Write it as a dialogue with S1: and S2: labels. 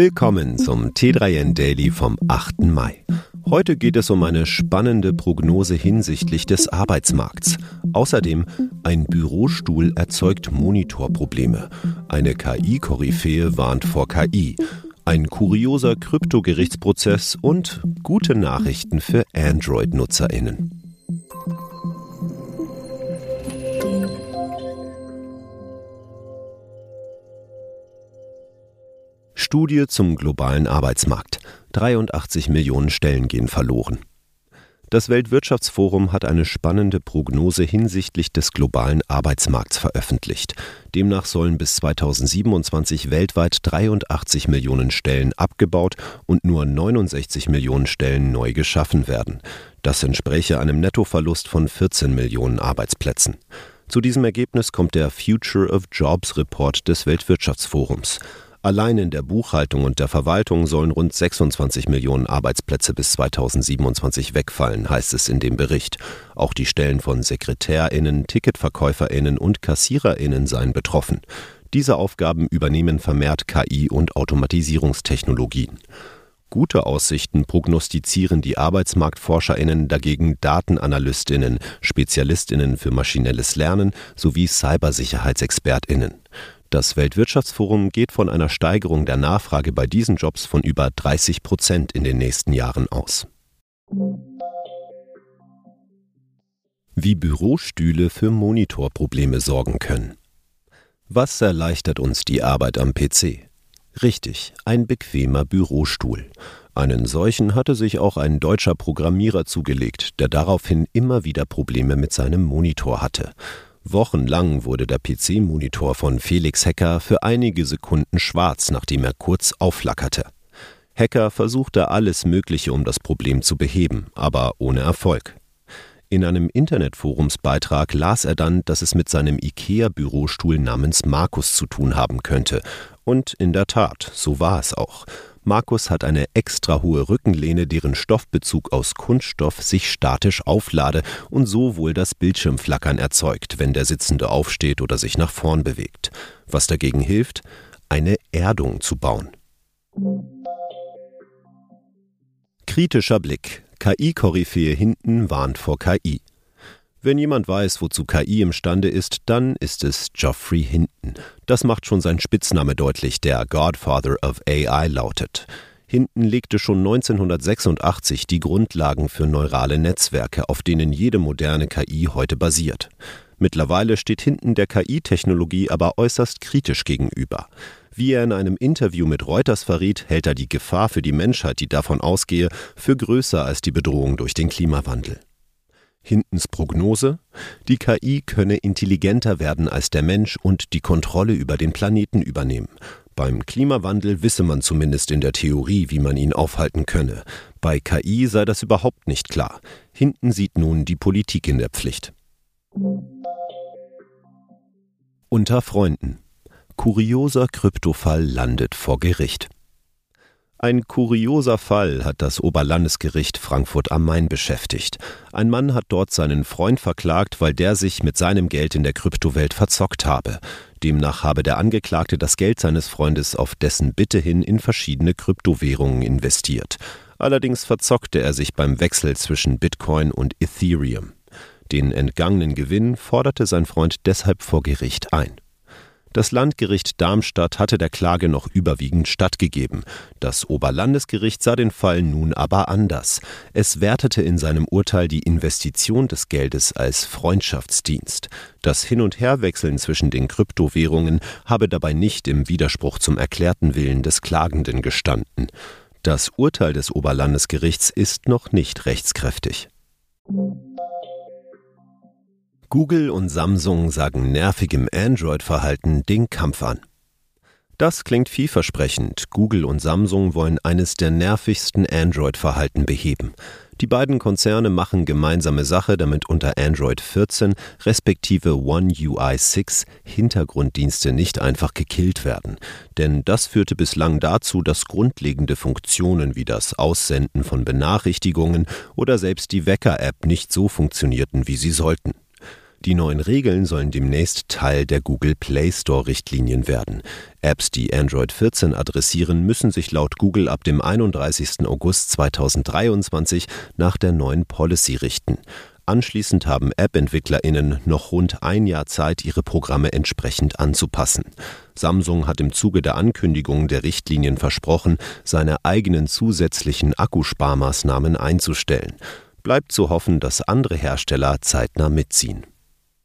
S1: Willkommen zum T3N Daily vom 8. Mai. Heute geht es um eine spannende Prognose hinsichtlich des Arbeitsmarkts. Außerdem, ein Bürostuhl erzeugt Monitorprobleme. Eine KI-Koryphäe warnt vor KI. Ein kurioser Kryptogerichtsprozess und gute Nachrichten für Android-NutzerInnen. Studie zum globalen Arbeitsmarkt. 83 Millionen Stellen gehen verloren. Das Weltwirtschaftsforum hat eine spannende Prognose hinsichtlich des globalen Arbeitsmarkts veröffentlicht. Demnach sollen bis 2027 weltweit 83 Millionen Stellen abgebaut und nur 69 Millionen Stellen neu geschaffen werden. Das entspräche einem Nettoverlust von 14 Millionen Arbeitsplätzen. Zu diesem Ergebnis kommt der Future of Jobs Report des Weltwirtschaftsforums. Allein in der Buchhaltung und der Verwaltung sollen rund 26 Millionen Arbeitsplätze bis 2027 wegfallen, heißt es in dem Bericht. Auch die Stellen von Sekretärinnen, Ticketverkäuferinnen und Kassiererinnen seien betroffen. Diese Aufgaben übernehmen vermehrt KI und Automatisierungstechnologien. Gute Aussichten prognostizieren die Arbeitsmarktforscherinnen dagegen Datenanalystinnen, Spezialistinnen für maschinelles Lernen sowie Cybersicherheitsexpertinnen. Das Weltwirtschaftsforum geht von einer Steigerung der Nachfrage bei diesen Jobs von über 30 Prozent in den nächsten Jahren aus. Wie Bürostühle für Monitorprobleme sorgen können. Was erleichtert uns die Arbeit am PC? Richtig, ein bequemer Bürostuhl. Einen solchen hatte sich auch ein deutscher Programmierer zugelegt, der daraufhin immer wieder Probleme mit seinem Monitor hatte. Wochenlang wurde der PC-Monitor von Felix Hacker für einige Sekunden schwarz, nachdem er kurz aufflackerte. Hacker versuchte alles Mögliche, um das Problem zu beheben, aber ohne Erfolg. In einem Internetforumsbeitrag las er dann, dass es mit seinem IKEA-Bürostuhl namens Markus zu tun haben könnte. Und in der Tat, so war es auch. Markus hat eine extra hohe Rückenlehne, deren Stoffbezug aus Kunststoff sich statisch auflade und so wohl das Bildschirmflackern erzeugt, wenn der Sitzende aufsteht oder sich nach vorn bewegt. Was dagegen hilft, eine Erdung zu bauen. Kritischer Blick. KI-Koryphäe hinten warnt vor KI. Wenn jemand weiß, wozu KI imstande ist, dann ist es Geoffrey Hinton. Das macht schon sein Spitzname deutlich, der Godfather of AI lautet. Hinton legte schon 1986 die Grundlagen für neurale Netzwerke, auf denen jede moderne KI heute basiert. Mittlerweile steht Hinton der KI-Technologie aber äußerst kritisch gegenüber. Wie er in einem Interview mit Reuters verriet, hält er die Gefahr für die Menschheit, die davon ausgehe, für größer als die Bedrohung durch den Klimawandel. Hintens Prognose, die KI könne intelligenter werden als der Mensch und die Kontrolle über den Planeten übernehmen. Beim Klimawandel wisse man zumindest in der Theorie, wie man ihn aufhalten könne. Bei KI sei das überhaupt nicht klar. Hinten sieht nun die Politik in der Pflicht. Unter Freunden. Kurioser Kryptofall landet vor Gericht. Ein kurioser Fall hat das Oberlandesgericht Frankfurt am Main beschäftigt. Ein Mann hat dort seinen Freund verklagt, weil der sich mit seinem Geld in der Kryptowelt verzockt habe. Demnach habe der Angeklagte das Geld seines Freundes auf dessen Bitte hin in verschiedene Kryptowährungen investiert. Allerdings verzockte er sich beim Wechsel zwischen Bitcoin und Ethereum. Den entgangenen Gewinn forderte sein Freund deshalb vor Gericht ein. Das Landgericht Darmstadt hatte der Klage noch überwiegend stattgegeben. Das Oberlandesgericht sah den Fall nun aber anders. Es wertete in seinem Urteil die Investition des Geldes als Freundschaftsdienst. Das Hin- und Herwechseln zwischen den Kryptowährungen habe dabei nicht im Widerspruch zum erklärten Willen des Klagenden gestanden. Das Urteil des Oberlandesgerichts ist noch nicht rechtskräftig. Google und Samsung sagen nervigem Android-Verhalten den Kampf an. Das klingt vielversprechend. Google und Samsung wollen eines der nervigsten Android-Verhalten beheben. Die beiden Konzerne machen gemeinsame Sache, damit unter Android 14 respektive One UI 6 Hintergrunddienste nicht einfach gekillt werden. Denn das führte bislang dazu, dass grundlegende Funktionen wie das Aussenden von Benachrichtigungen oder selbst die Wecker-App nicht so funktionierten, wie sie sollten. Die neuen Regeln sollen demnächst Teil der Google Play Store Richtlinien werden. Apps, die Android 14 adressieren, müssen sich laut Google ab dem 31. August 2023 nach der neuen Policy richten. Anschließend haben App-EntwicklerInnen noch rund ein Jahr Zeit, ihre Programme entsprechend anzupassen. Samsung hat im Zuge der Ankündigung der Richtlinien versprochen, seine eigenen zusätzlichen Akkusparmaßnahmen einzustellen. Bleibt zu hoffen, dass andere Hersteller zeitnah mitziehen.